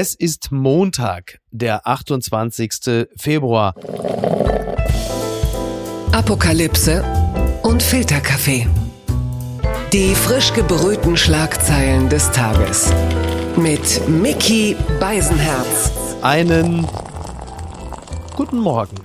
Es ist Montag, der 28. Februar. Apokalypse und Filterkaffee. Die frisch gebrühten Schlagzeilen des Tages. Mit Mickey Beisenherz. Einen guten Morgen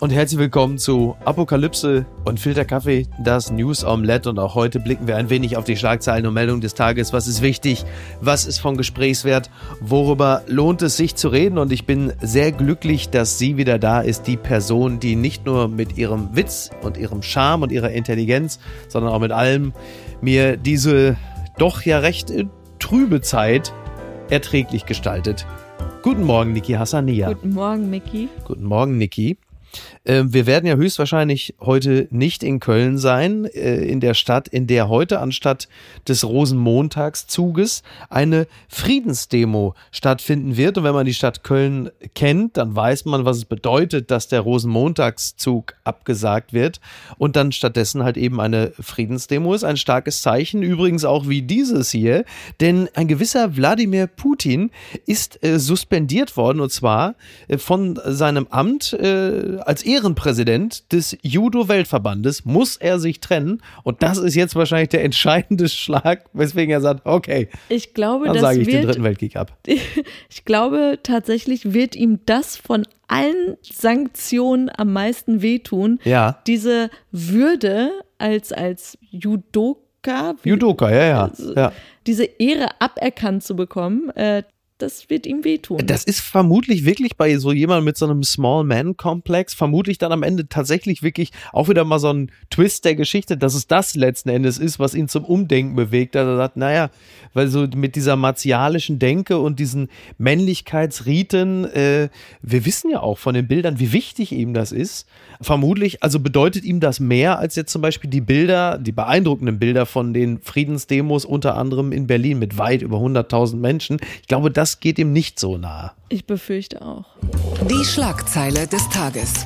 und herzlich willkommen zu Apokalypse und Filterkaffee, das News Omelette. Und auch heute blicken wir ein wenig auf die Schlagzeilen und Meldungen des Tages. Was ist wichtig? Was ist von Gesprächswert? Worüber lohnt es sich zu reden? Und ich bin sehr glücklich, dass sie wieder da ist. Die Person, die nicht nur mit ihrem Witz und ihrem Charme und ihrer Intelligenz, sondern auch mit allem mir diese doch ja recht trübe Zeit erträglich gestaltet. Guten Morgen, Niki Hassania. Guten Morgen, Mickey. Guten Morgen, Niki. Ähm, wir werden ja höchstwahrscheinlich heute nicht in Köln sein, äh, in der Stadt, in der heute anstatt des Rosenmontagszuges eine Friedensdemo stattfinden wird. Und wenn man die Stadt Köln kennt, dann weiß man, was es bedeutet, dass der Rosenmontagszug abgesagt wird und dann stattdessen halt eben eine Friedensdemo ist. Ein starkes Zeichen, übrigens auch wie dieses hier, denn ein gewisser Wladimir Putin ist äh, suspendiert worden und zwar äh, von seinem Amt als Ehrenpräsident des Judo-Weltverbandes muss er sich trennen. Und das ist jetzt wahrscheinlich der entscheidende Schlag, weswegen er sagt, okay, ich glaube, dann sage ich wird, den dritten Weltkrieg ab. Ich glaube, tatsächlich wird ihm das von allen Sanktionen am meisten wehtun. Ja. Diese Würde als, als Judoka. Judoka, ja, ja. Also ja. Diese Ehre aberkannt zu bekommen, äh, das wird ihm wehtun. Das ist vermutlich wirklich bei so jemandem mit so einem Small Man-Komplex, vermutlich dann am Ende tatsächlich wirklich auch wieder mal so ein Twist der Geschichte, dass es das letzten Endes ist, was ihn zum Umdenken bewegt. Dass er sagt, naja, weil so mit dieser martialischen Denke und diesen Männlichkeitsriten, äh, wir wissen ja auch von den Bildern, wie wichtig ihm das ist. Vermutlich, also bedeutet ihm das mehr als jetzt zum Beispiel die Bilder, die beeindruckenden Bilder von den Friedensdemos unter anderem in Berlin mit weit über 100.000 Menschen. Ich glaube, das das geht ihm nicht so nahe. Ich befürchte auch. Die Schlagzeile des Tages.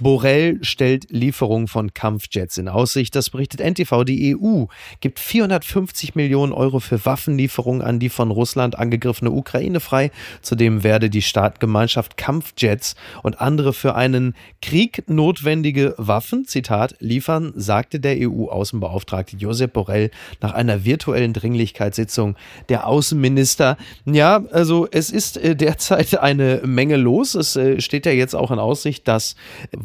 Borrell stellt Lieferung von Kampfjets in Aussicht. Das berichtet NTV. Die EU gibt 450 Millionen Euro für Waffenlieferungen an die von Russland angegriffene Ukraine frei. Zudem werde die Staatengemeinschaft Kampfjets und andere für einen Krieg notwendige Waffen, Zitat, liefern, sagte der EU-Außenbeauftragte Josep Borrell nach einer virtuellen Dringlichkeitssitzung der Außenminister. Ja, also es ist äh, derzeit eine Menge los. Es äh, steht ja jetzt auch in Aussicht, dass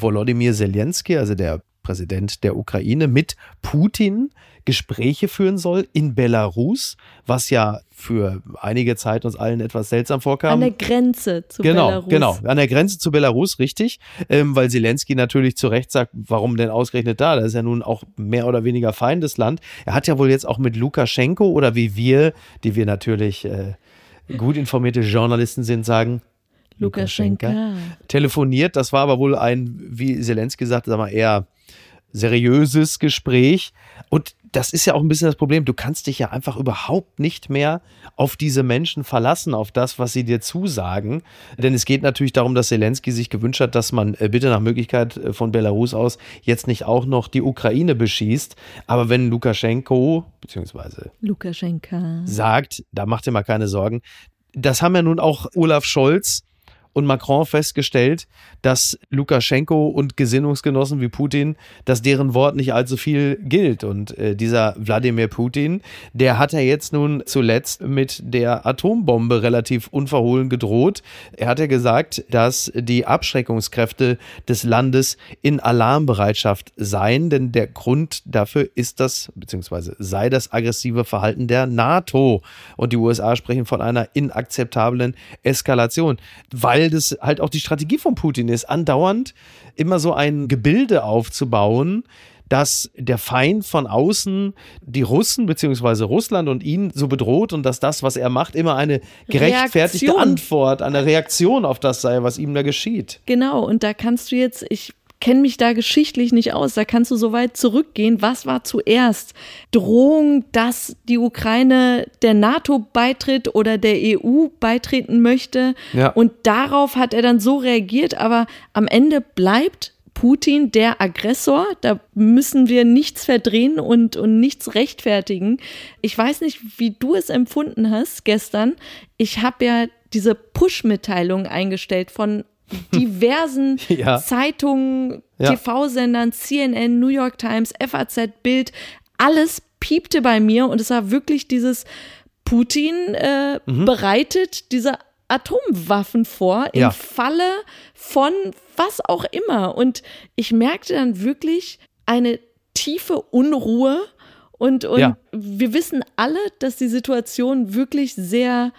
Volodymyr Zelensky, also der Präsident der Ukraine, mit Putin Gespräche führen soll in Belarus, was ja für einige Zeit uns allen etwas seltsam vorkam. An der Grenze zu genau, Belarus. Genau, an der Grenze zu Belarus, richtig. Ähm, weil Zelensky natürlich zu Recht sagt, warum denn ausgerechnet da? Das ist ja nun auch mehr oder weniger Feindesland. Er hat ja wohl jetzt auch mit Lukaschenko oder wie wir, die wir natürlich äh, gut informierte Journalisten sind, sagen, Lukaschenka. telefoniert. Das war aber wohl ein, wie Zelensky sagte, sag mal, eher seriöses Gespräch. Und das ist ja auch ein bisschen das Problem. Du kannst dich ja einfach überhaupt nicht mehr auf diese Menschen verlassen, auf das, was sie dir zusagen. Denn es geht natürlich darum, dass Zelensky sich gewünscht hat, dass man äh, bitte nach Möglichkeit äh, von Belarus aus jetzt nicht auch noch die Ukraine beschießt. Aber wenn Lukaschenko, beziehungsweise Lukaschenka sagt, da macht ihr mal keine Sorgen. Das haben ja nun auch Olaf Scholz und Macron festgestellt, dass Lukaschenko und Gesinnungsgenossen wie Putin, dass deren Wort nicht allzu viel gilt. Und äh, dieser Wladimir Putin, der hat ja jetzt nun zuletzt mit der Atombombe relativ unverhohlen gedroht. Er hat ja gesagt, dass die Abschreckungskräfte des Landes in Alarmbereitschaft seien, denn der Grund dafür ist das, beziehungsweise sei das aggressive Verhalten der NATO. Und die USA sprechen von einer inakzeptablen Eskalation, weil weil das halt auch die Strategie von Putin ist, andauernd immer so ein Gebilde aufzubauen, dass der Feind von außen die Russen bzw. Russland und ihn so bedroht und dass das, was er macht, immer eine gerechtfertigte Reaktion. Antwort, eine Reaktion auf das sei, was ihm da geschieht. Genau, und da kannst du jetzt, ich kenne mich da geschichtlich nicht aus. Da kannst du so weit zurückgehen. Was war zuerst? Drohung, dass die Ukraine der NATO beitritt oder der EU beitreten möchte. Ja. Und darauf hat er dann so reagiert. Aber am Ende bleibt Putin der Aggressor. Da müssen wir nichts verdrehen und, und nichts rechtfertigen. Ich weiß nicht, wie du es empfunden hast gestern. Ich habe ja diese Push-Mitteilung eingestellt von diversen ja. Zeitungen, ja. TV-Sendern, CNN, New York Times, FAZ, Bild. Alles piepte bei mir und es war wirklich dieses Putin äh, mhm. bereitet diese Atomwaffen vor im ja. Falle von was auch immer. Und ich merkte dann wirklich eine tiefe Unruhe. Und, und ja. wir wissen alle, dass die Situation wirklich sehr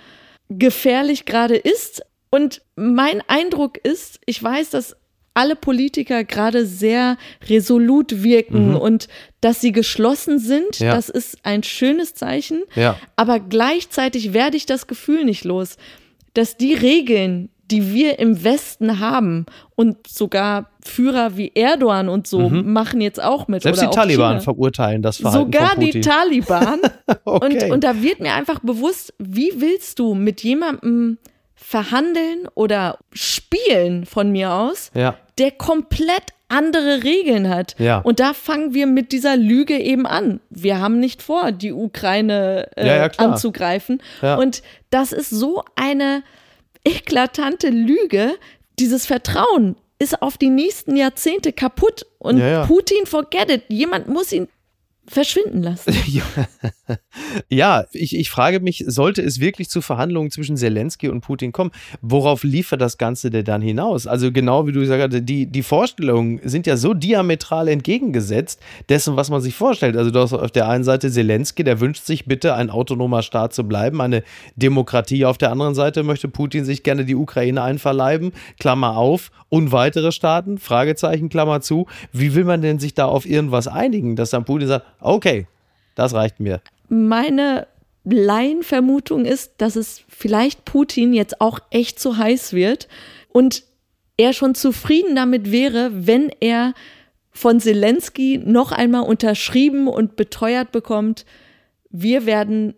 gefährlich gerade ist. Und mein Eindruck ist, ich weiß, dass alle Politiker gerade sehr resolut wirken mhm. und dass sie geschlossen sind, ja. das ist ein schönes Zeichen. Ja. Aber gleichzeitig werde ich das Gefühl nicht los, dass die Regeln, die wir im Westen haben und sogar Führer wie Erdogan und so mhm. machen jetzt auch mit. Selbst die Taliban China. verurteilen das Verhalten Sogar von Putin. die Taliban. okay. und, und da wird mir einfach bewusst, wie willst du mit jemandem verhandeln oder spielen von mir aus, ja. der komplett andere Regeln hat. Ja. Und da fangen wir mit dieser Lüge eben an. Wir haben nicht vor, die Ukraine äh, ja, anzugreifen. Und das ist so eine eklatante Lüge. Dieses Vertrauen ist auf die nächsten Jahrzehnte kaputt. Und Putin, forget it. Jemand muss ihn verschwinden lassen. ja, ich, ich frage mich, sollte es wirklich zu Verhandlungen zwischen Zelensky und Putin kommen? Worauf liefert das Ganze denn dann hinaus? Also genau wie du gesagt hast, die, die Vorstellungen sind ja so diametral entgegengesetzt dessen, was man sich vorstellt. Also du hast auf der einen Seite Zelensky, der wünscht sich bitte, ein autonomer Staat zu bleiben, eine Demokratie. Auf der anderen Seite möchte Putin sich gerne die Ukraine einverleiben, Klammer auf, und weitere Staaten, Fragezeichen, Klammer zu. Wie will man denn sich da auf irgendwas einigen, dass dann Putin sagt, okay, das reicht mir. Meine Laienvermutung ist, dass es vielleicht Putin jetzt auch echt zu heiß wird und er schon zufrieden damit wäre, wenn er von Zelensky noch einmal unterschrieben und beteuert bekommt, wir werden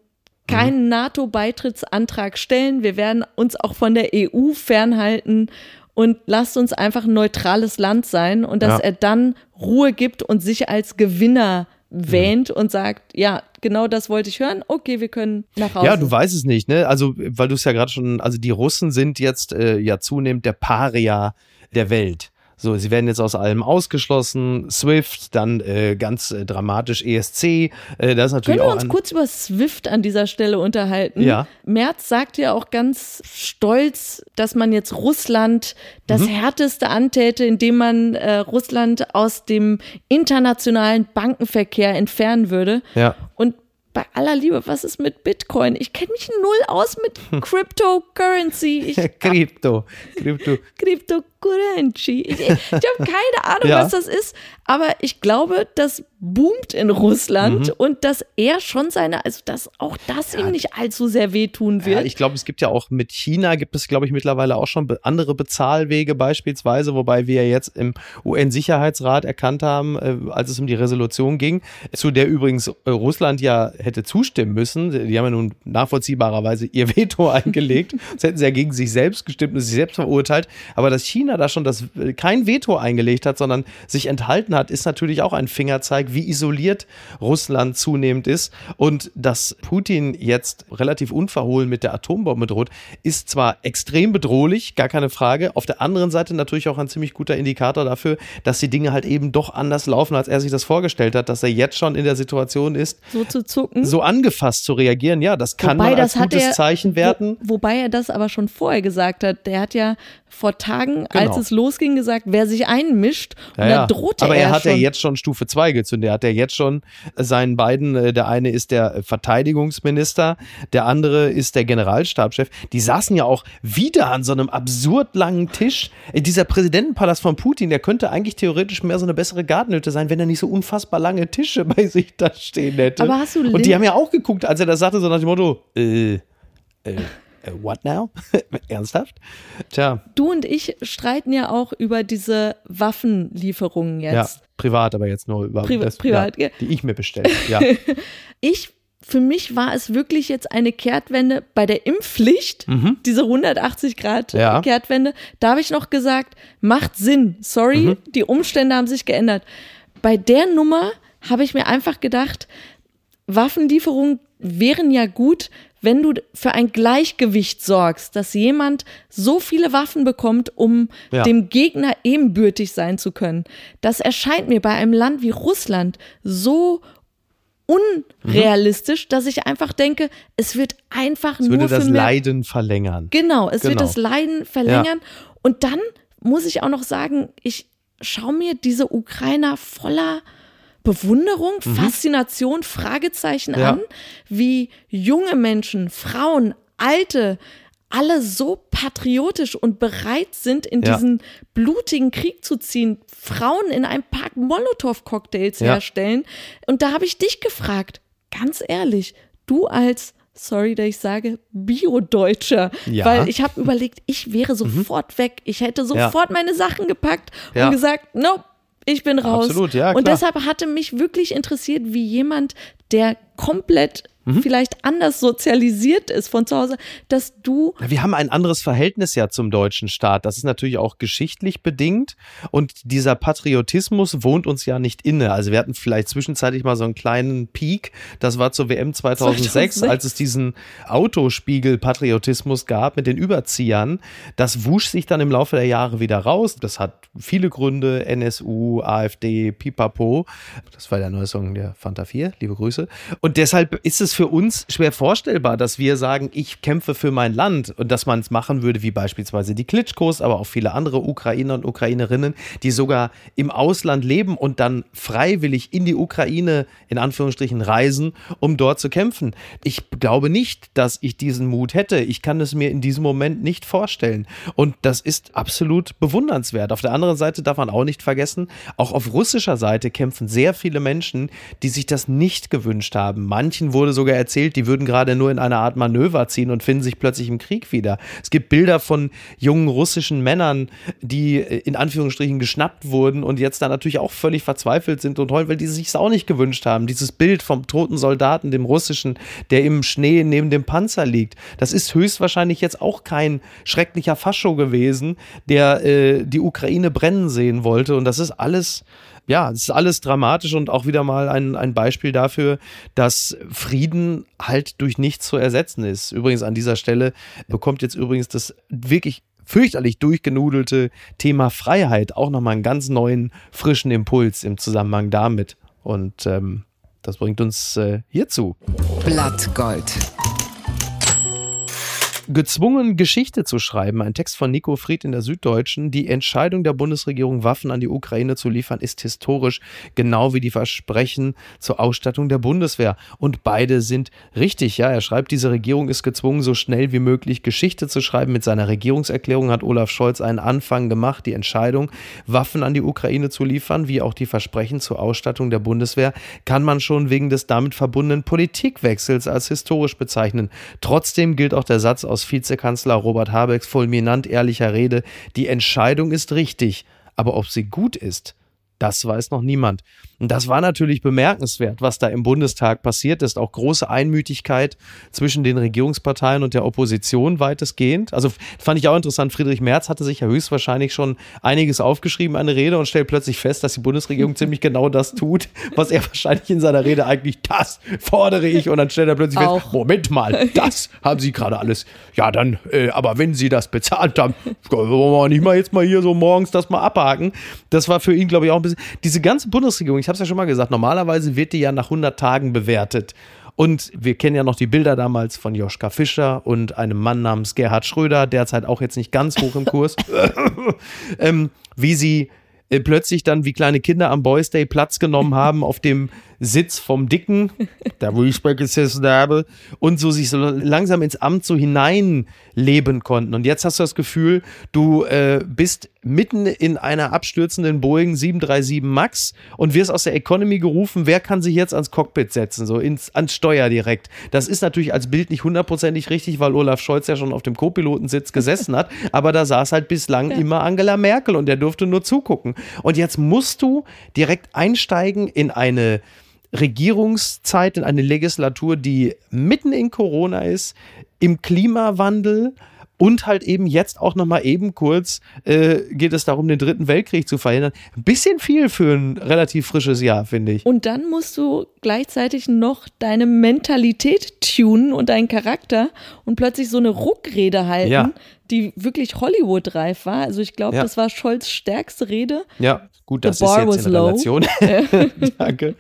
keinen mhm. NATO-Beitrittsantrag stellen, wir werden uns auch von der EU fernhalten und lasst uns einfach ein neutrales Land sein und dass ja. er dann Ruhe gibt und sich als Gewinner wähnt und sagt, ja, genau das wollte ich hören, okay, wir können nach Hause. Ja, du weißt es nicht, ne? Also, weil du es ja gerade schon, also die Russen sind jetzt äh, ja zunehmend der Paria der Welt. So, sie werden jetzt aus allem ausgeschlossen. Swift, dann äh, ganz äh, dramatisch ESC. Äh, das ist natürlich Können wir uns kurz über Swift an dieser Stelle unterhalten? Ja. Merz sagt ja auch ganz stolz, dass man jetzt Russland das mhm. härteste antäte, indem man äh, Russland aus dem internationalen Bankenverkehr entfernen würde. Ja. Und bei aller Liebe, was ist mit Bitcoin? Ich kenne mich null aus mit Cryptocurrency. Ich Krypto. Krypto. Cryptocurrency. Ich, ich habe keine Ahnung, ja. was das ist, aber ich glaube, das boomt in Russland mhm. und dass er schon seine, also dass auch das ja. ihm nicht allzu sehr wehtun wird. Ja, ich glaube, es gibt ja auch mit China gibt es, glaube ich, mittlerweile auch schon andere Bezahlwege beispielsweise, wobei wir ja jetzt im UN-Sicherheitsrat erkannt haben, äh, als es um die Resolution ging, zu der übrigens äh, Russland ja hätte zustimmen müssen. Die haben ja nun nachvollziehbarerweise ihr Veto eingelegt. Das hätten sie ja gegen sich selbst gestimmt und sich selbst verurteilt. Aber dass China da schon das, kein Veto eingelegt hat, sondern sich enthalten hat, ist natürlich auch ein Fingerzeig wie isoliert Russland zunehmend ist. Und dass Putin jetzt relativ unverhohlen mit der Atombombe droht, ist zwar extrem bedrohlich, gar keine Frage. Auf der anderen Seite natürlich auch ein ziemlich guter Indikator dafür, dass die Dinge halt eben doch anders laufen, als er sich das vorgestellt hat, dass er jetzt schon in der Situation ist, so zu zucken, so angefasst zu reagieren. Ja, das kann wobei, man als gutes er, Zeichen werten. Wo, wobei er das aber schon vorher gesagt hat. Der hat ja vor Tagen, genau. als es losging, gesagt, wer sich einmischt. Und ja, da drohte aber er. Aber er hat ja jetzt schon Stufe 2 gezündet. Er hat ja jetzt schon seinen beiden, äh, der eine ist der Verteidigungsminister, der andere ist der Generalstabschef. Die saßen ja auch wieder an so einem absurd langen Tisch. Äh, dieser Präsidentenpalast von Putin, der könnte eigentlich theoretisch mehr so eine bessere Gartenhütte sein, wenn er nicht so unfassbar lange Tische bei sich da stehen hätte. Aber hast du Und die haben ja auch geguckt, als er das sagte, so nach dem Motto, äh, äh, what now? Ernsthaft? Tja. Du und ich streiten ja auch über diese Waffenlieferungen jetzt. Ja, privat, aber jetzt nur über Pri das, privat, ja, die ich mir bestelle. Ja. ich für mich war es wirklich jetzt eine Kehrtwende bei der Impfpflicht, Mhm. diese 180 Grad Ja. Kehrtwende. Da habe ich noch gesagt, macht Sinn. Sorry, Mhm. die Umstände haben sich geändert. Bei der Nummer habe ich mir einfach gedacht, Waffenlieferungen wären ja gut, wenn du für ein Gleichgewicht sorgst, dass jemand so viele Waffen bekommt, um Ja. dem Gegner ebenbürtig sein zu können. Das erscheint mir bei einem Land wie Russland so unrealistisch, dass ich einfach denke, es wird einfach Es nur würde für das mehr Leiden verlängern. Genau, es wird Genau. das Leiden verlängern. Und dann muss ich auch noch sagen, ich schaue mir diese Ukrainer voller Bewunderung, Faszination, Fragezeichen Mhm. Ja. an, wie junge Menschen, Frauen, Alte, alle so patriotisch und bereit sind, in Ja. diesen blutigen Krieg zu ziehen, Frauen in einem Park Molotow-Cocktails Ja. herstellen. Und da habe ich dich gefragt, ganz ehrlich, du als, sorry, dass ich sage, Bio-Deutscher, Ja. weil ich habe überlegt, ich wäre sofort weg. Ich hätte sofort meine Sachen gepackt Ja. und gesagt, nope, ich bin raus. Absolut, ja, und klar. deshalb hatte mich wirklich interessiert, wie jemand, der komplett Mhm. vielleicht anders sozialisiert ist von zu Hause, dass du Wir haben ein anderes Verhältnis ja zum deutschen Staat. Das ist natürlich auch geschichtlich bedingt. Und dieser Patriotismus wohnt uns ja nicht inne. Also wir hatten vielleicht zwischenzeitlich mal so einen kleinen Peak. Das war zur WM 2006, 2006. als es diesen Autospiegel-Patriotismus gab mit den Überziehern. Das wusch sich dann im Laufe der Jahre wieder raus. Das hat viele Gründe. NSU, AfD, Pipapo. Das war der neue Song der Fanta 4. Liebe Grüße. Und deshalb ist es für uns schwer vorstellbar, dass wir sagen, ich kämpfe für mein Land und dass man es machen würde, wie beispielsweise die Klitschkos, aber auch viele andere Ukrainer und Ukrainerinnen, die sogar im Ausland leben und dann freiwillig in die Ukraine in Anführungsstrichen reisen, um dort zu kämpfen. Ich glaube nicht, dass ich diesen Mut hätte. Ich kann es mir in diesem Moment nicht vorstellen. Und das ist absolut bewundernswert. Auf der anderen Seite darf man auch nicht vergessen, auch auf russischer Seite kämpfen sehr viele Menschen, die sich das nicht gewünscht haben. Manchen wurde sogar erzählt, die würden gerade nur in eine Art Manöver ziehen und finden sich plötzlich im Krieg wieder. Es gibt Bilder von jungen russischen Männern, die äh, in Anführungsstrichen geschnappt wurden und jetzt da natürlich auch völlig verzweifelt sind und heulen, weil die sich es auch nicht gewünscht haben. Dieses Bild vom toten Soldaten, dem russischen, der im Schnee neben dem Panzer liegt, das ist höchstwahrscheinlich jetzt auch kein schrecklicher Fascho gewesen, der äh, die Ukraine brennen sehen wollte. Und das ist alles ja, es ist alles dramatisch und auch wieder mal ein, ein Beispiel dafür, dass Frieden halt durch nichts zu ersetzen ist. Übrigens an dieser Stelle bekommt jetzt übrigens das wirklich fürchterlich durchgenudelte Thema Freiheit auch nochmal einen ganz neuen, frischen Impuls im Zusammenhang damit. Und ähm, das bringt uns äh, hierzu. Blattgold. Gezwungen, Geschichte zu schreiben. Ein Text von Nico Fried in der Süddeutschen. Die Entscheidung der Bundesregierung, Waffen an die Ukraine zu liefern, ist historisch, genau wie die Versprechen zur Ausstattung der Bundeswehr. Und beide sind richtig. Ja, er schreibt, diese Regierung ist gezwungen, so schnell wie möglich Geschichte zu schreiben. Mit seiner Regierungserklärung hat Olaf Scholz einen Anfang gemacht. Die Entscheidung, Waffen an die Ukraine zu liefern, wie auch die Versprechen zur Ausstattung der Bundeswehr, kann man schon wegen des damit verbundenen Politikwechsels als historisch bezeichnen. Trotzdem gilt auch der Satz aus Vizekanzler Robert Habecks fulminant ehrlicher Rede, die Entscheidung ist richtig, aber ob sie gut ist, das weiß noch niemand. Und das war natürlich bemerkenswert, was da im Bundestag passiert ist. Auch große Einmütigkeit zwischen den Regierungsparteien und der Opposition weitestgehend. Also fand ich auch interessant. Friedrich Merz hatte sich ja höchstwahrscheinlich schon einiges aufgeschrieben, eine Rede, und stellt plötzlich fest, dass die Bundesregierung ziemlich genau das tut, was er wahrscheinlich in seiner Rede eigentlich, das fordere ich. Und dann stellt er plötzlich Auch. fest, Moment mal, das haben Sie gerade alles. Ja, dann, äh, aber wenn Sie das bezahlt haben, wollen wir nicht mal jetzt mal hier so morgens das mal abhaken. Das war für ihn, glaube ich, auch ein bisschen. Diese ganze Bundesregierung, ich habe es ja schon mal gesagt, normalerweise wird die ja nach 100 Tagen bewertet. Und wir kennen ja noch die Bilder damals von Joschka Fischer und einem Mann namens Gerhard Schröder, derzeit auch jetzt nicht ganz hoch im Kurs, ähm, wie sie äh, plötzlich dann wie kleine Kinder am Boys Day Platz genommen haben auf dem Sitz vom Dicken, der habe, und so sich so langsam ins Amt so hineinleben konnten. Und jetzt hast du das Gefühl, du äh, bist mitten in einer abstürzenden Boeing 737 MAX und wirst aus der Economy gerufen, wer kann sich jetzt ans Cockpit setzen, so ins, ans Steuer direkt. Das ist natürlich als Bild nicht hundertprozentig richtig, weil Olaf Scholz ja schon auf dem Co-Pilotensitz gesessen hat, aber da saß halt bislang immer Angela Merkel und der durfte nur zugucken. Und jetzt musst du direkt einsteigen in eine Regierungszeit, in eine Legislatur, die mitten in Corona ist, im Klimawandel und halt eben jetzt auch nochmal eben kurz äh, geht es darum, den dritten Weltkrieg zu verhindern. Ein bisschen viel für ein relativ frisches Jahr, finde ich. Und dann musst du gleichzeitig noch deine Mentalität tunen und deinen Charakter und plötzlich so eine Ruckrede halten, Ja. Die wirklich Hollywood-reif war. Also ich glaube, Ja. das war Scholz stärkste Rede. Ja, gut, das ist jetzt in. Relation. Danke.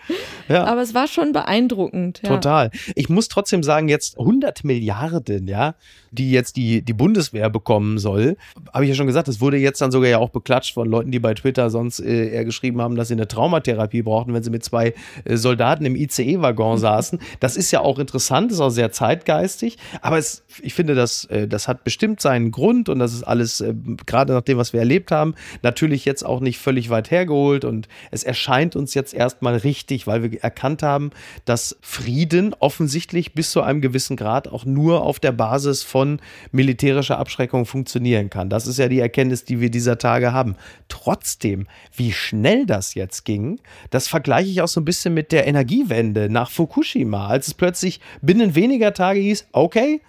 Ja. Aber es war schon beeindruckend. Ja. Total. Ich muss trotzdem sagen, jetzt 100 Milliarden, ja, die jetzt die, die Bundeswehr bekommen soll. Habe ich ja schon gesagt, das wurde jetzt dann sogar ja auch beklatscht von Leuten, die bei Twitter sonst äh, eher geschrieben haben, dass sie eine Traumatherapie brauchten, wenn sie mit zwei äh, Soldaten im ICE-Waggon saßen. Das ist ja auch interessant, ist auch sehr zeitgeistig. Aber es, ich finde, das, äh, das hat bestimmt seinen Grund und das ist alles, äh, gerade nach dem, was wir erlebt haben, natürlich jetzt auch nicht völlig weit hergeholt und es erscheint uns jetzt erstmal richtig, weil wir erkannt haben, dass Frieden offensichtlich bis zu einem gewissen Grad auch nur auf der Basis von militärischer Abschreckung funktionieren kann. Das ist ja die Erkenntnis, die wir dieser Tage haben. Trotzdem, wie schnell das jetzt ging, das vergleiche ich auch so ein bisschen mit der Energiewende nach Fukushima, als es plötzlich binnen weniger Tage hieß, okay,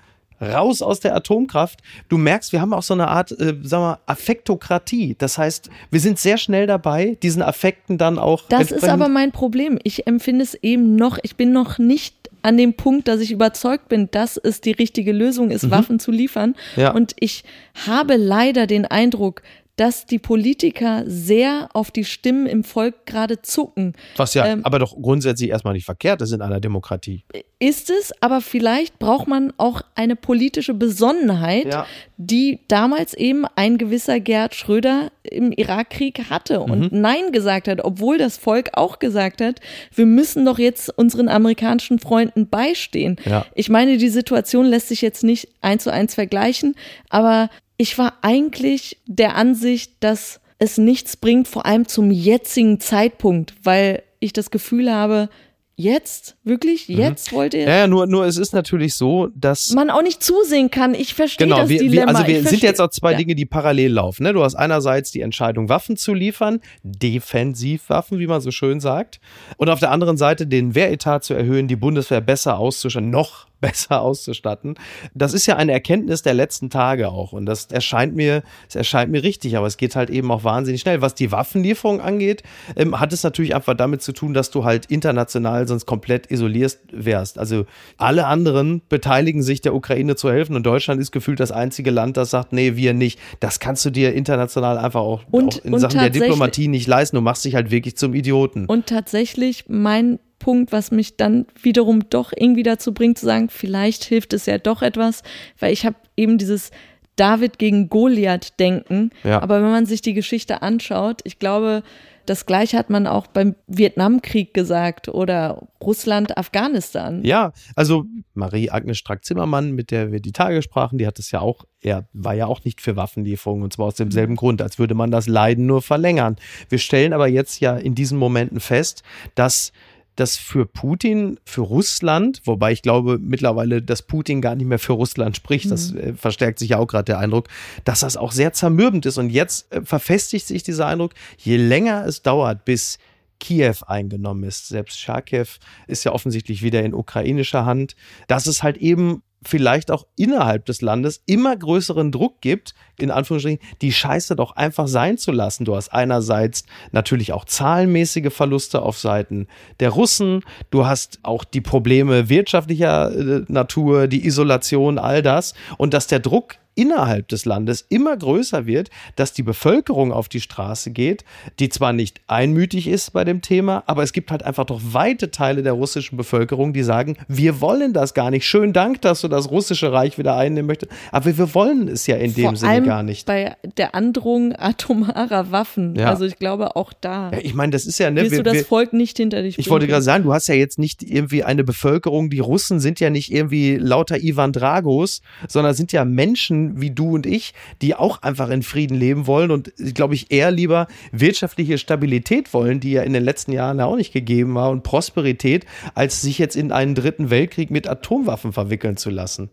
raus aus der Atomkraft. Du merkst, wir haben auch so eine Art, äh, sagen wir, Affektokratie. Das heißt, wir sind sehr schnell dabei, diesen Affekten dann auch. Das ist aber mein Problem. Ich empfinde es eben noch, ich bin noch nicht an dem Punkt, dass ich überzeugt bin, dass es die richtige Lösung ist, Waffen zu liefern. Mhm. Ja. Und ich habe leider den Eindruck, dass die Politiker sehr auf die Stimmen im Volk gerade zucken. Was ja ähm, aber doch grundsätzlich erstmal nicht verkehrt ist in einer Demokratie. Ist es, aber vielleicht braucht man auch eine politische Besonnenheit, Ja. die damals eben ein gewisser Gerhard Schröder im Irakkrieg hatte und Mhm. Nein gesagt hat, obwohl das Volk auch gesagt hat, wir müssen doch jetzt unseren amerikanischen Freunden beistehen. Ja. Ich meine, die Situation lässt sich jetzt nicht eins zu eins vergleichen, aber ich war eigentlich der Ansicht, dass es nichts bringt, vor allem zum jetzigen Zeitpunkt, weil ich das Gefühl habe, jetzt, wirklich, jetzt wollt ihr Mhm. Ja, ja, nur, nur es ist natürlich so, dass. man auch nicht zusehen kann. Ich verstehe Genau, das wir, wir, Dilemma. also wir sind jetzt auch zwei Ja. Dinge, die parallel laufen. Ne? Du hast einerseits die Entscheidung, Waffen zu liefern, Defensivwaffen, wie man so schön sagt, und auf der anderen Seite den Wehretat zu erhöhen, die Bundeswehr besser auszustatten, noch besser auszustatten. Das ist ja eine Erkenntnis der letzten Tage auch und das erscheint mir, es erscheint mir richtig, aber es geht halt eben auch wahnsinnig schnell. Was die Waffenlieferung angeht, ähm, hat es natürlich einfach damit zu tun, dass du halt international sonst komplett isoliert wärst. Also alle anderen beteiligen sich der Ukraine zu helfen und Deutschland ist gefühlt das einzige Land, das sagt, nee, wir nicht. Das kannst du dir international einfach auch, Und- auch in Sachen der Diplomatie nicht leisten. Du machst dich halt wirklich zum Idioten. Und tatsächlich mein Punkt, was mich dann wiederum doch irgendwie dazu bringt zu sagen, vielleicht hilft es ja doch etwas, weil ich habe eben dieses David gegen Goliath denken. Ja. Aber wenn man sich die Geschichte anschaut, ich glaube, das gleiche hat man auch beim Vietnamkrieg gesagt oder Russland, Afghanistan. Ja, also Marie-Agnes Strack-Zimmermann, mit der wir die Tage sprachen, die hat es ja auch, er war ja auch nicht für Waffenlieferungen und zwar aus demselben Grund, als würde man das Leiden nur verlängern. Wir stellen aber jetzt ja in diesen Momenten fest, dass das für Putin, für Russland, wobei ich glaube mittlerweile, dass Putin gar nicht mehr für Russland spricht, das äh, verstärkt sich ja auch gerade der Eindruck, dass das auch sehr zermürbend ist. Und jetzt äh, verfestigt sich dieser Eindruck, je länger es dauert, bis Kiew eingenommen ist, selbst Charkiw ist ja offensichtlich wieder in ukrainischer Hand, dass es halt eben vielleicht auch innerhalb des Landes immer größeren Druck gibt, in Anführungsstrichen, die Scheiße doch einfach sein zu lassen. Du hast einerseits natürlich auch zahlenmäßige Verluste auf Seiten der Russen, du hast auch die Probleme wirtschaftlicher äh, Natur, die Isolation, all das und dass der Druck innerhalb des Landes immer größer wird, dass die Bevölkerung auf die Straße geht, die zwar nicht einmütig ist bei dem Thema, aber es gibt halt einfach doch weite Teile der russischen Bevölkerung, die sagen, wir wollen das gar nicht. Schönen Dank, dass du das russische Reich wieder einnehmen möchtest, aber wir wollen es ja in dem Vor Sinne gar nicht. bei der Androhung atomarer Waffen. Ja. Also ich glaube auch da Ja, ich meine, das ist ja, ne, wir, du das wir, Volk nicht hinter dich Ich bringen wollte können. gerade sagen, du hast ja jetzt nicht irgendwie eine Bevölkerung, die Russen sind ja nicht irgendwie lauter Ivan Dragos, sondern sind ja Menschen wie du und ich, die auch einfach in Frieden leben wollen und, glaube ich, eher lieber wirtschaftliche Stabilität wollen, die ja in den letzten Jahren ja auch nicht gegeben war und Prosperität, als sich jetzt in einen dritten Weltkrieg mit Atomwaffen verwickeln zu lassen.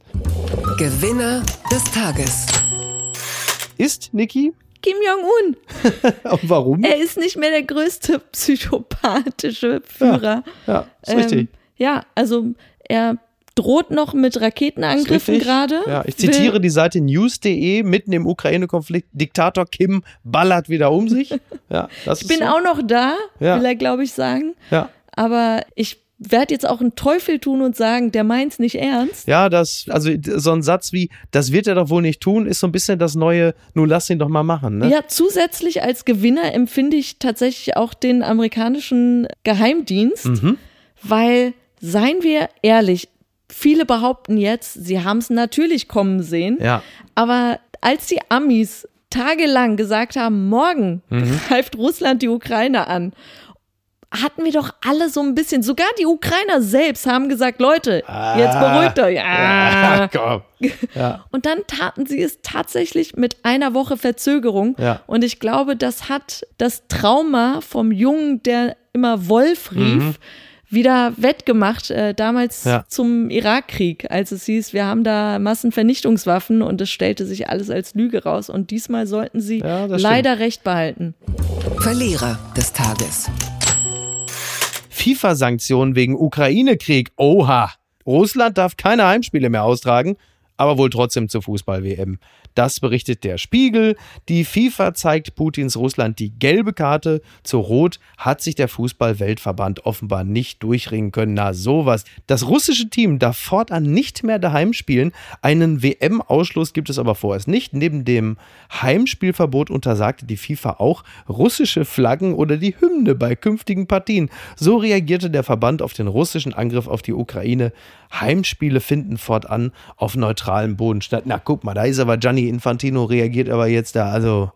Gewinner des Tages. Ist, Niki? Kim Jong-un. Und warum? Er ist nicht mehr der größte psychopathische Führer. ja, ist richtig. Ähm, ja, also er droht noch mit Raketenangriffen gerade. Ja, ich zitiere die Seite news.de, mitten im Ukraine-Konflikt, Diktator Kim ballert wieder um sich. Ja, Ich bin so. auch noch da, Ja. will er, glaube ich, sagen. Ja. Aber ich werde jetzt auch einen Teufel tun und sagen, der meint's nicht ernst. Ja, das, also so ein Satz wie, das wird er doch wohl nicht tun, ist so ein bisschen das neue, nun lass ihn doch mal machen. Ne? Ja, zusätzlich als Gewinner empfinde ich tatsächlich auch den amerikanischen Geheimdienst, Mhm. weil, seien wir ehrlich, viele behaupten jetzt, sie haben es natürlich kommen sehen, Ja. aber als die Amis tagelang gesagt haben, morgen Mhm. greift Russland die Ukraine an, hatten wir doch alle so ein bisschen, sogar die Ukrainer selbst haben gesagt, Leute, jetzt beruhigt euch. Ah. Ja. Ja. Und dann taten sie es tatsächlich mit einer Woche Verzögerung. Ja. Und ich glaube, das hat das Trauma vom Jungen, der immer Wolf rief, wieder wettgemacht, äh, damals. Ja. zum Irakkrieg, als es hieß, wir haben da Massenvernichtungswaffen und es stellte sich alles als Lüge raus. Und diesmal sollten sie Ja, leider recht behalten. Verlierer des Tages. FIFA-Sanktionen wegen Ukraine-Krieg. Oha. Russland darf keine Heimspiele mehr austragen, aber wohl trotzdem zur Fußball-WM. Das berichtet der Spiegel. Die FIFA zeigt Putins Russland die gelbe Karte. Zu Rot hat sich der Fußball-Weltverband offenbar nicht durchringen können. Na, sowas. Das russische Team darf fortan nicht mehr daheim spielen. Einen WM-Ausschluss gibt es aber vorerst nicht. Neben dem Heimspielverbot untersagte die FIFA auch russische Flaggen oder die Hymne bei künftigen Partien. So reagierte der Verband auf den russischen Angriff auf die Ukraine. Heimspiele finden fortan auf neutralem Boden statt. Na, guck mal, da ist aber Gianni Infantino reagiert aber jetzt da. Also,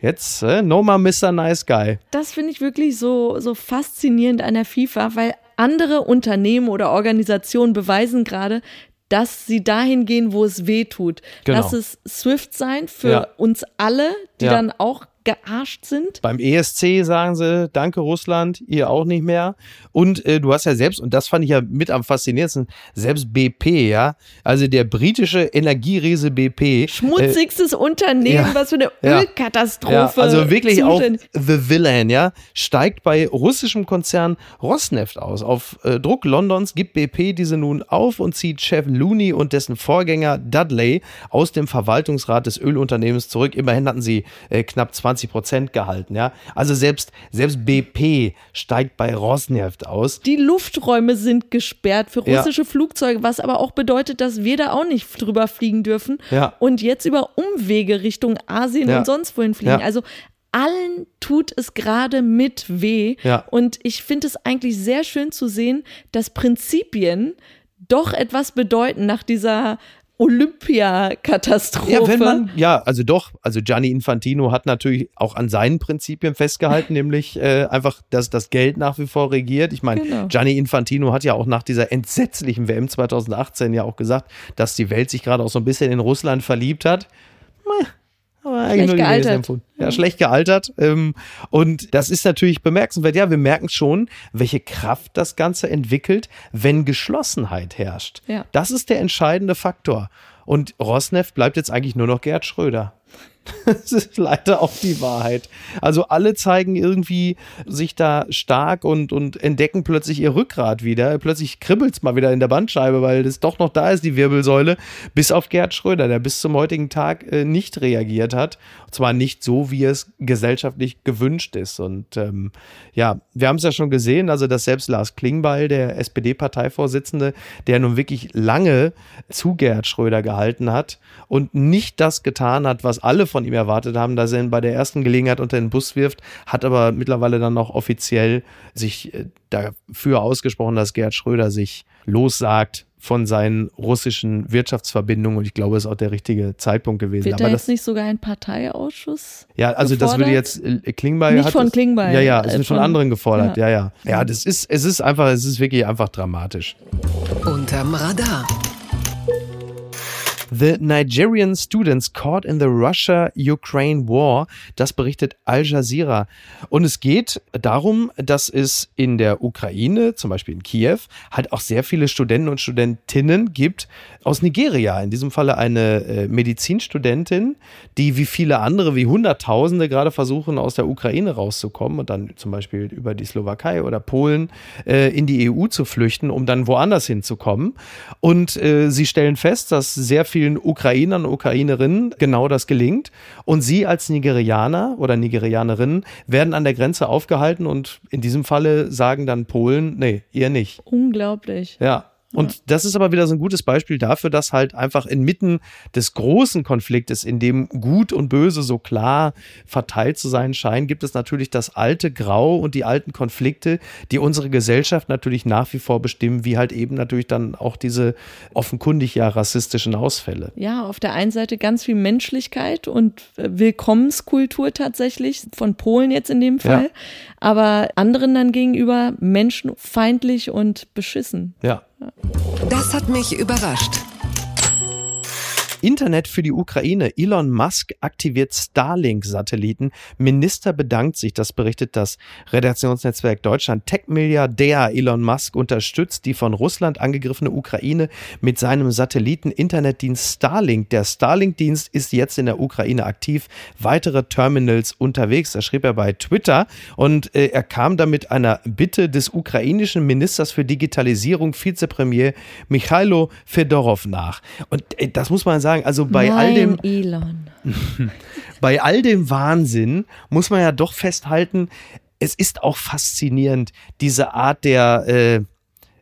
jetzt, äh, no more Mr. Nice Guy. Das finde ich wirklich so, so faszinierend an der FIFA, weil andere Unternehmen oder Organisationen beweisen gerade, dass sie dahin gehen, wo es weh tut. Genau. Lass es Swift sein für Ja. uns alle, die Ja. dann auch gearscht sind. Beim ESC sagen sie, danke Russland, ihr auch nicht mehr. Und äh, du hast ja selbst, und das fand ich ja mit am faszinierendsten, selbst BP, ja, also der britische Energieriese BP. Äh, Schmutzigstes Unternehmen, ja. was für eine Ja. Ölkatastrophe. ja, also wirklich zuständig. auch The Villain, ja, steigt bei russischem Konzern Rosneft aus. Auf äh, Druck Londons gibt BP diese nun auf und zieht Chef Looney und dessen Vorgänger Dudley aus dem Verwaltungsrat des Ölunternehmens zurück. Immerhin hatten sie äh, knapp 20 Prozent gehalten, ja. Also selbst, selbst BP steigt bei Rosneft aus. Die Lufträume sind gesperrt für Ja. russische Flugzeuge, was aber auch bedeutet, dass wir da auch nicht drüber fliegen dürfen Ja. und jetzt über Umwege Richtung Asien Ja. und sonst wohin fliegen. Ja. Also allen tut es gerade mit weh. Ja. Und ich finde es eigentlich sehr schön zu sehen, dass Prinzipien doch etwas bedeuten nach dieser Olympiakatastrophe. Ja, wenn man, ja, also doch, also Gianni Infantino hat natürlich auch an seinen Prinzipien festgehalten, nämlich äh, einfach, dass das Geld nach wie vor regiert. Ich meine, Genau. Gianni Infantino hat ja auch nach dieser entsetzlichen WM 2018 ja auch gesagt, dass die Welt sich gerade auch so ein bisschen in Russland verliebt hat. Meh, Aber eigentlich Schlecht gealtert. Empfunden. Ja, schlecht gealtert. Und das ist natürlich bemerkenswert. Ja, wir merken schon, welche Kraft das Ganze entwickelt, wenn Geschlossenheit herrscht. Ja. Das ist der entscheidende Faktor. Und Rosneft bleibt jetzt eigentlich nur noch Gerd Schröder. Das ist leider auch die Wahrheit. Also alle zeigen irgendwie sich da stark und, und entdecken plötzlich ihr Rückgrat wieder. Plötzlich kribbelt es mal wieder in der Bandscheibe, weil das doch noch da ist, die Wirbelsäule. Bis auf Gerd Schröder, der bis zum heutigen Tag äh, nicht reagiert hat. Und zwar nicht so, wie es gesellschaftlich gewünscht ist. Und ähm, ja, wir haben es ja schon gesehen, also dass selbst Lars Klingbeil, der SPD-Parteivorsitzende, der nun wirklich lange zu Gerd Schröder gehalten hat und nicht das getan hat, was alle von ihm erwartet haben, dass er ihn bei der ersten Gelegenheit unter den Bus wirft, hat aber mittlerweile dann auch offiziell sich äh, dafür ausgesprochen, dass Gerd Schröder sich lossagt von seinen russischen Wirtschaftsverbindungen und ich glaube, es ist auch der richtige Zeitpunkt gewesen. Wird aber da das, jetzt nicht sogar ein Parteiausschuss? ja, also das würde gefordert? jetzt äh, Klingbeil Nicht hat von Klingbeil, Ja, ja, es äh, wird von von- anderen gefordert. ja. Ja, ja. Ja, das ist es ist einfach, es ist wirklich einfach dramatisch. Unterm Radar. The Nigerian Students Caught in the Russia-Ukraine War. Das berichtet Al Jazeera. Und es geht darum, dass es in der Ukraine, zum Beispiel in Kiew, halt auch sehr viele Studenten und Studentinnen gibt aus Nigeria. In diesem Falle eine äh, Medizinstudentin, die wie viele andere, wie Hunderttausende gerade versuchen, aus der Ukraine rauszukommen und dann zum Beispiel über die Slowakei oder Polen äh, in die EU zu flüchten, um dann woanders hinzukommen. Und äh, sie stellen fest, dass sehr vielen Ukrainern und Ukrainerinnen genau das gelingt. Und sie als Nigerianer oder Nigerianerinnen werden an der Grenze aufgehalten und in diesem Falle sagen dann Polen, nee, ihr nicht. Unglaublich. Ja. Und das ist aber wieder so ein gutes Beispiel dafür, dass halt einfach inmitten des großen Konfliktes, in dem Gut und Böse so klar verteilt zu sein scheinen, gibt es natürlich das alte Grau und die alten Konflikte, die unsere Gesellschaft natürlich nach wie vor bestimmen, wie halt eben natürlich dann auch diese offenkundig ja rassistischen Ausfälle. Ja, auf der einen Seite ganz viel Menschlichkeit und Willkommenskultur tatsächlich, von Polen jetzt in dem Fall, ja. aber anderen dann gegenüber menschenfeindlich und beschissen. Ja. Das hat mich überrascht. Internet für die Ukraine. Elon Musk aktiviert Starlink-Satelliten. Minister bedankt sich. Das berichtet das Redaktionsnetzwerk Deutschland. Tech-Milliardär Elon Musk unterstützt die von Russland angegriffene Ukraine mit seinem Satelliten-Internetdienst Starlink. Der Starlink-Dienst ist jetzt in der Ukraine aktiv. Weitere Terminals unterwegs. Das schrieb er bei Twitter. Und äh, er kam damit einer Bitte des ukrainischen Ministers für Digitalisierung, Vizepremier Michailo Fedorov nach. Und äh, das muss man sagen, sagen, also bei Nein, all dem Elon. bei all dem Wahnsinn muss man ja doch festhalten, es ist auch faszinierend, diese Art der äh,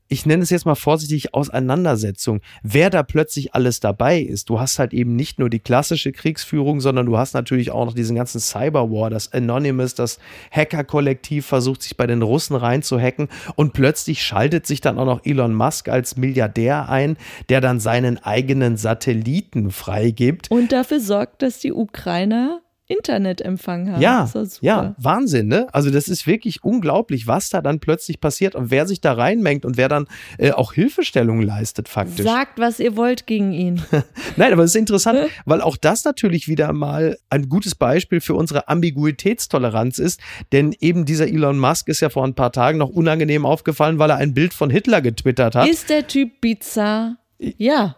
ich nenne es jetzt mal vorsichtig, Auseinandersetzung, wer da plötzlich alles dabei ist. Du hast halt eben nicht nur die klassische Kriegsführung, sondern du hast natürlich auch noch diesen ganzen Cyberwar, das Anonymous, das Hacker-Kollektiv versucht sich bei den Russen reinzuhacken und plötzlich schaltet sich dann auch noch Elon Musk als Milliardär ein, der dann seinen eigenen Satelliten freigibt. Und dafür sorgt, dass die Ukrainer Internetempfang haben. Ja, ja, Wahnsinn, ne? Also das ist wirklich unglaublich, was da dann plötzlich passiert und wer sich da reinmengt und wer dann äh, auch Hilfestellungen leistet faktisch. Sagt, was ihr wollt gegen ihn. Nein, aber es ist interessant, weil auch das natürlich wieder mal ein gutes Beispiel für unsere Ambiguitätstoleranz ist, denn eben dieser Elon Musk ist ja vor ein paar Tagen noch unangenehm aufgefallen, weil er ein Bild von Hitler getwittert hat. Ist der Typ bizarr? Ja.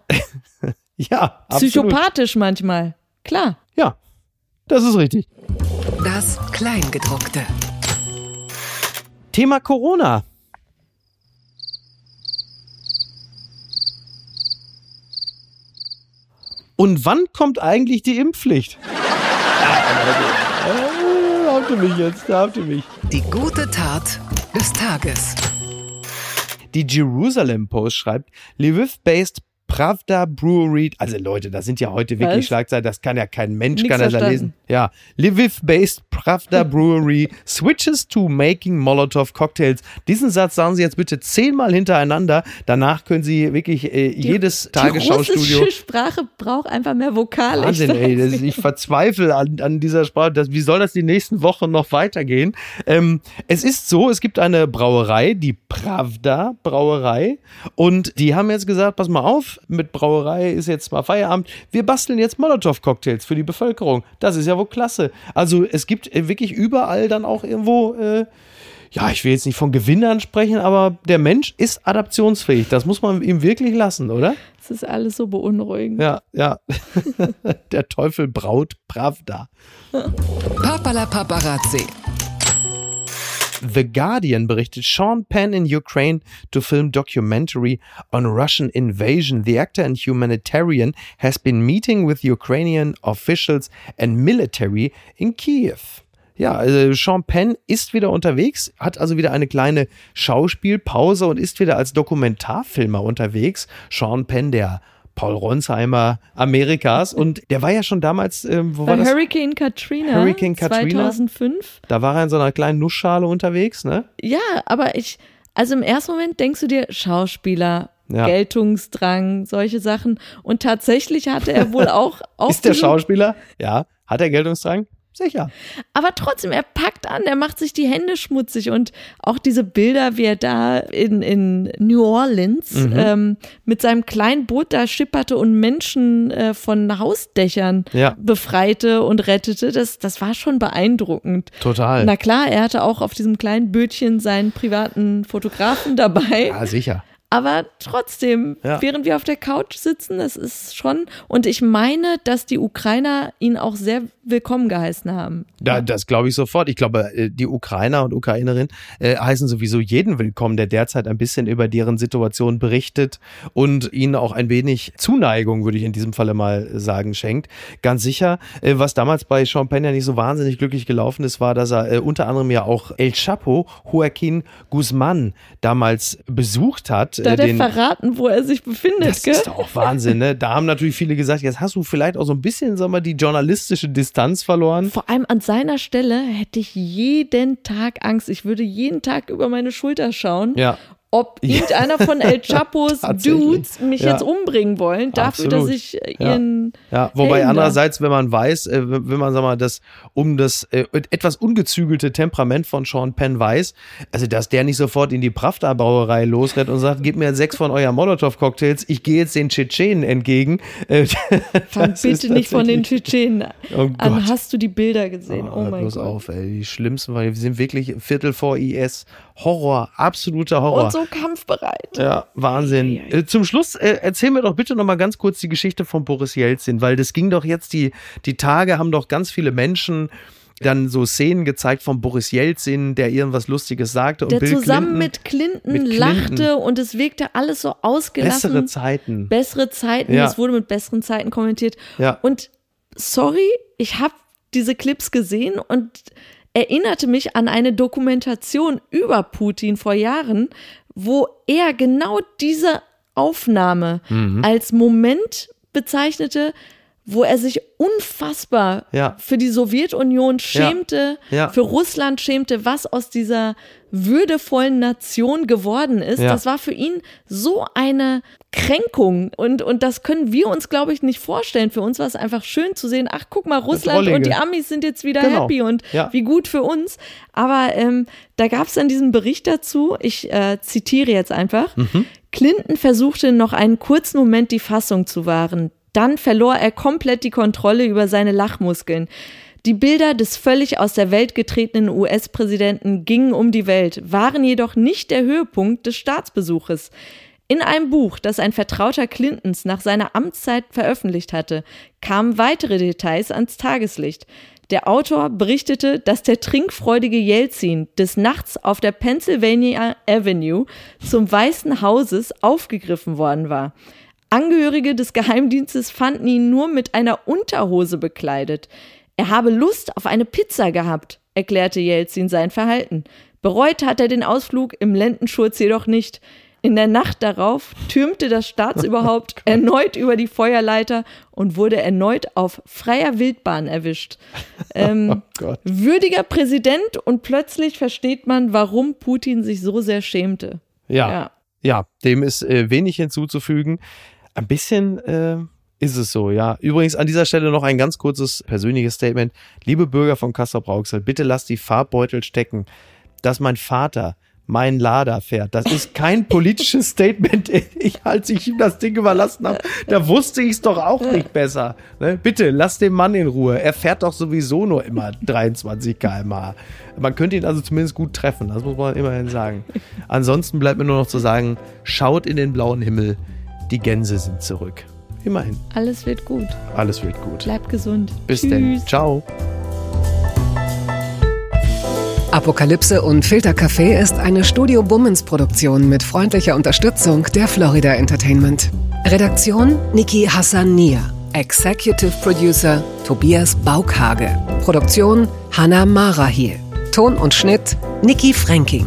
ja, absolut. Psychopathisch manchmal. Klar. Ja, das ist richtig. Das Kleingedruckte. Thema Corona. Und wann kommt eigentlich die Impfpflicht? da habt ihr mich jetzt, da habt ihr mich. Die gute Tat des Tages. Die Jerusalem Post schreibt, Lviv-based Pravda Brewery, also Leute, das sind ja heute wirklich Was? Schlagzeilen, das kann ja kein Mensch, Nix kann das ja lesen. Ja, Lviv-based Pravda Brewery switches to making Molotov Cocktails. Diesen Satz sagen Sie jetzt bitte zehnmal hintereinander. Danach können Sie wirklich äh, die, jedes Tagesschaustudio. Die Sprache braucht einfach mehr Vokale. Wahnsinn, ich ey, das, ich verzweifle an, an dieser Sprache. Das, wie soll das die nächsten Wochen noch weitergehen? Ähm, es ist so, es gibt eine Brauerei, die Pravda Brauerei, und die haben jetzt gesagt, pass mal auf, mit Brauerei ist jetzt mal Feierabend. Wir basteln jetzt Molotow-Cocktails für die Bevölkerung. Das ist ja wohl klasse. Also es gibt äh, wirklich überall dann auch irgendwo, äh, ja, ich will jetzt nicht von Gewinnern sprechen, aber der Mensch ist adaptionsfähig. Das muss man ihm wirklich lassen, oder? Das ist alles so beunruhigend. Ja, ja. der Teufel braut Pravda. Papala Paparazzi. The Guardian berichtet Sean Penn in Ukraine to film documentary on Russian invasion. The actor and humanitarian has been meeting with Ukrainian officials and military in Kiev. Ja, äh, Sean Penn ist wieder unterwegs, hat also wieder eine kleine Schauspielpause und ist wieder als Dokumentarfilmer unterwegs. Sean Penn, der Paul Ronsheimer Amerikas. Und der war ja schon damals, äh, wo Bei war das? Hurricane Katrina. Hurricane Katrina. 2005. Da war er in so einer kleinen Nussschale unterwegs, ne? Ja, aber ich, also im ersten Moment denkst du dir, Schauspieler, ja. Geltungsdrang, solche Sachen. Und tatsächlich hatte er wohl auch. auch Ist der Schauspieler? Ja. Hat er Geltungsdrang? Sicher. Aber trotzdem, er packt an, er macht sich die Hände schmutzig und auch diese Bilder, wie er da in, in New Orleans Mhm. ähm, mit seinem kleinen Boot da schipperte und Menschen äh, von Hausdächern Ja. befreite und rettete, das, das war schon beeindruckend. Total. Na klar, er hatte auch auf diesem kleinen Bötchen seinen privaten Fotografen dabei. ja, sicher. Aber trotzdem, Ja. während wir auf der Couch sitzen, das ist schon. Und ich meine, dass die Ukrainer ihn auch sehr willkommen geheißen haben. Da, das glaube ich sofort. Ich glaube, äh, die Ukrainer und Ukrainerinnen äh, heißen sowieso jeden willkommen, der derzeit ein bisschen über deren Situation berichtet und ihnen auch ein wenig Zuneigung, würde ich in diesem Falle mal sagen, schenkt. Ganz sicher. Äh, was damals bei Sean Penn ja nicht so wahnsinnig glücklich gelaufen ist, war, dass er äh, unter anderem ja auch El Chapo, Joaquin Guzman, damals besucht hat. Da äh, hat er den, verraten, wo er sich befindet, das gell? ist doch auch Wahnsinn, ne? Da haben natürlich viele gesagt, jetzt hast du vielleicht auch so ein bisschen, sag mal, die journalistische Distanz verloren. Vor allem an seiner Stelle hätte ich jeden Tag Angst. Ich würde jeden Tag über meine Schulter schauen. Ja. Ob irgendeiner von El Chapos. Dudes mich Ja. jetzt umbringen wollen, dafür, Absolut. dass ich äh, Ja. ihren. Ja, wobei Helden andererseits, wenn man weiß, äh, wenn man, sag mal, das um das äh, etwas ungezügelte Temperament von Sean Penn weiß, also dass der nicht sofort in die Pravda-Brauerei losrennt und sagt, gib mir sechs von euren Molotow-Cocktails, ich gehe jetzt den Tschetschenen entgegen. Fang bitte nicht von den Tschetschenen Oh an. Hast du die Bilder gesehen? Oh, Oh, mein bloß Gott. auf, ey. Die schlimmsten, weil wir sind wirklich Viertel vor IS. Horror, absoluter Horror. Und so kampfbereit. Ja, Wahnsinn. Äh, Zum Schluss äh, erzähl mir doch bitte noch mal ganz kurz die Geschichte von Boris Jelzin, weil das ging doch jetzt die die Tage haben doch ganz viele Menschen dann so Szenen gezeigt von Boris Jelzin, der irgendwas Lustiges sagte und Der Bill zusammen Clinton, mit Clinton mit Clinton. lachte und es wirkte alles so ausgelassen. bessere Zeiten. Bessere Zeiten, Ja. es wurde mit besseren Zeiten kommentiert. Ja. Und sorry, ich habe diese Clips gesehen und erinnerte mich an eine Dokumentation über Putin vor Jahren, wo er genau diese Aufnahme Mhm. als Moment bezeichnete, wo er sich unfassbar Ja. für die Sowjetunion schämte, Ja. für Russland schämte, was aus dieser würdevollen Nation geworden ist. Ja. Das war für ihn so eine Kränkung und, und das können wir uns, glaube ich, nicht vorstellen. Für uns war es einfach schön zu sehen, ach guck mal, Russland und die Amis sind jetzt wieder Genau. happy und Ja. wie gut für uns. Aber ähm, da gab es dann diesen Bericht dazu, ich äh, zitiere jetzt einfach. Mhm. Clinton versuchte noch einen kurzen Moment die Fassung zu wahren. Dann verlor er komplett die Kontrolle über seine Lachmuskeln. Die Bilder des völlig aus der Welt getretenen US-Präsidenten gingen um die Welt, waren jedoch nicht der Höhepunkt des Staatsbesuches. In einem Buch, das ein Vertrauter Clintons nach seiner Amtszeit veröffentlicht hatte, kamen weitere Details ans Tageslicht. Der Autor berichtete, dass der trinkfreudige Jelzin des Nachts auf der Pennsylvania Avenue zum Weißen Hauses aufgegriffen worden war. Angehörige des Geheimdienstes fanden ihn nur mit einer Unterhose bekleidet. Er habe Lust auf eine Pizza gehabt, erklärte Jelzin sein Verhalten. Bereut hat er den Ausflug im Lendenschurz jedoch nicht. In der Nacht darauf türmte das Staatsoberhaupt erneut über die Feuerleiter und wurde erneut auf freier Wildbahn erwischt. Ähm, Gott. würdiger Präsident und plötzlich versteht man, warum Putin sich so sehr schämte. Ja. Ja. Ja, dem ist äh, wenig hinzuzufügen. Ein bisschen äh, ist es so, ja. Übrigens an dieser Stelle noch ein ganz kurzes persönliches Statement. Liebe Bürger von Kassel-Brauxel, bitte lasst die Farbbeutel stecken, dass mein Vater mein Lader fährt. Das ist kein politisches Statement. Ich, als ich ihm das Ding überlassen habe, da wusste ich es doch auch nicht besser. Ne? Bitte, lasst den Mann in Ruhe. Er fährt doch sowieso nur immer 23 km/h. Man könnte ihn also zumindest gut treffen, das muss man immerhin sagen. Ansonsten bleibt mir nur noch zu sagen, schaut in den blauen Himmel, die Gänse sind zurück. Immerhin, Alles wird gut. alles wird gut. Bleibt gesund. Bis Tschüss. denn. Ciao. Apokalypse und Filtercafé ist eine Studio Bummens Produktion mit freundlicher Unterstützung der Florida Entertainment. Redaktion Niki Hassania. Executive Producer Tobias Baukhage. Produktion Hannah Marahiel. Ton und Schnitt Niki Fränking.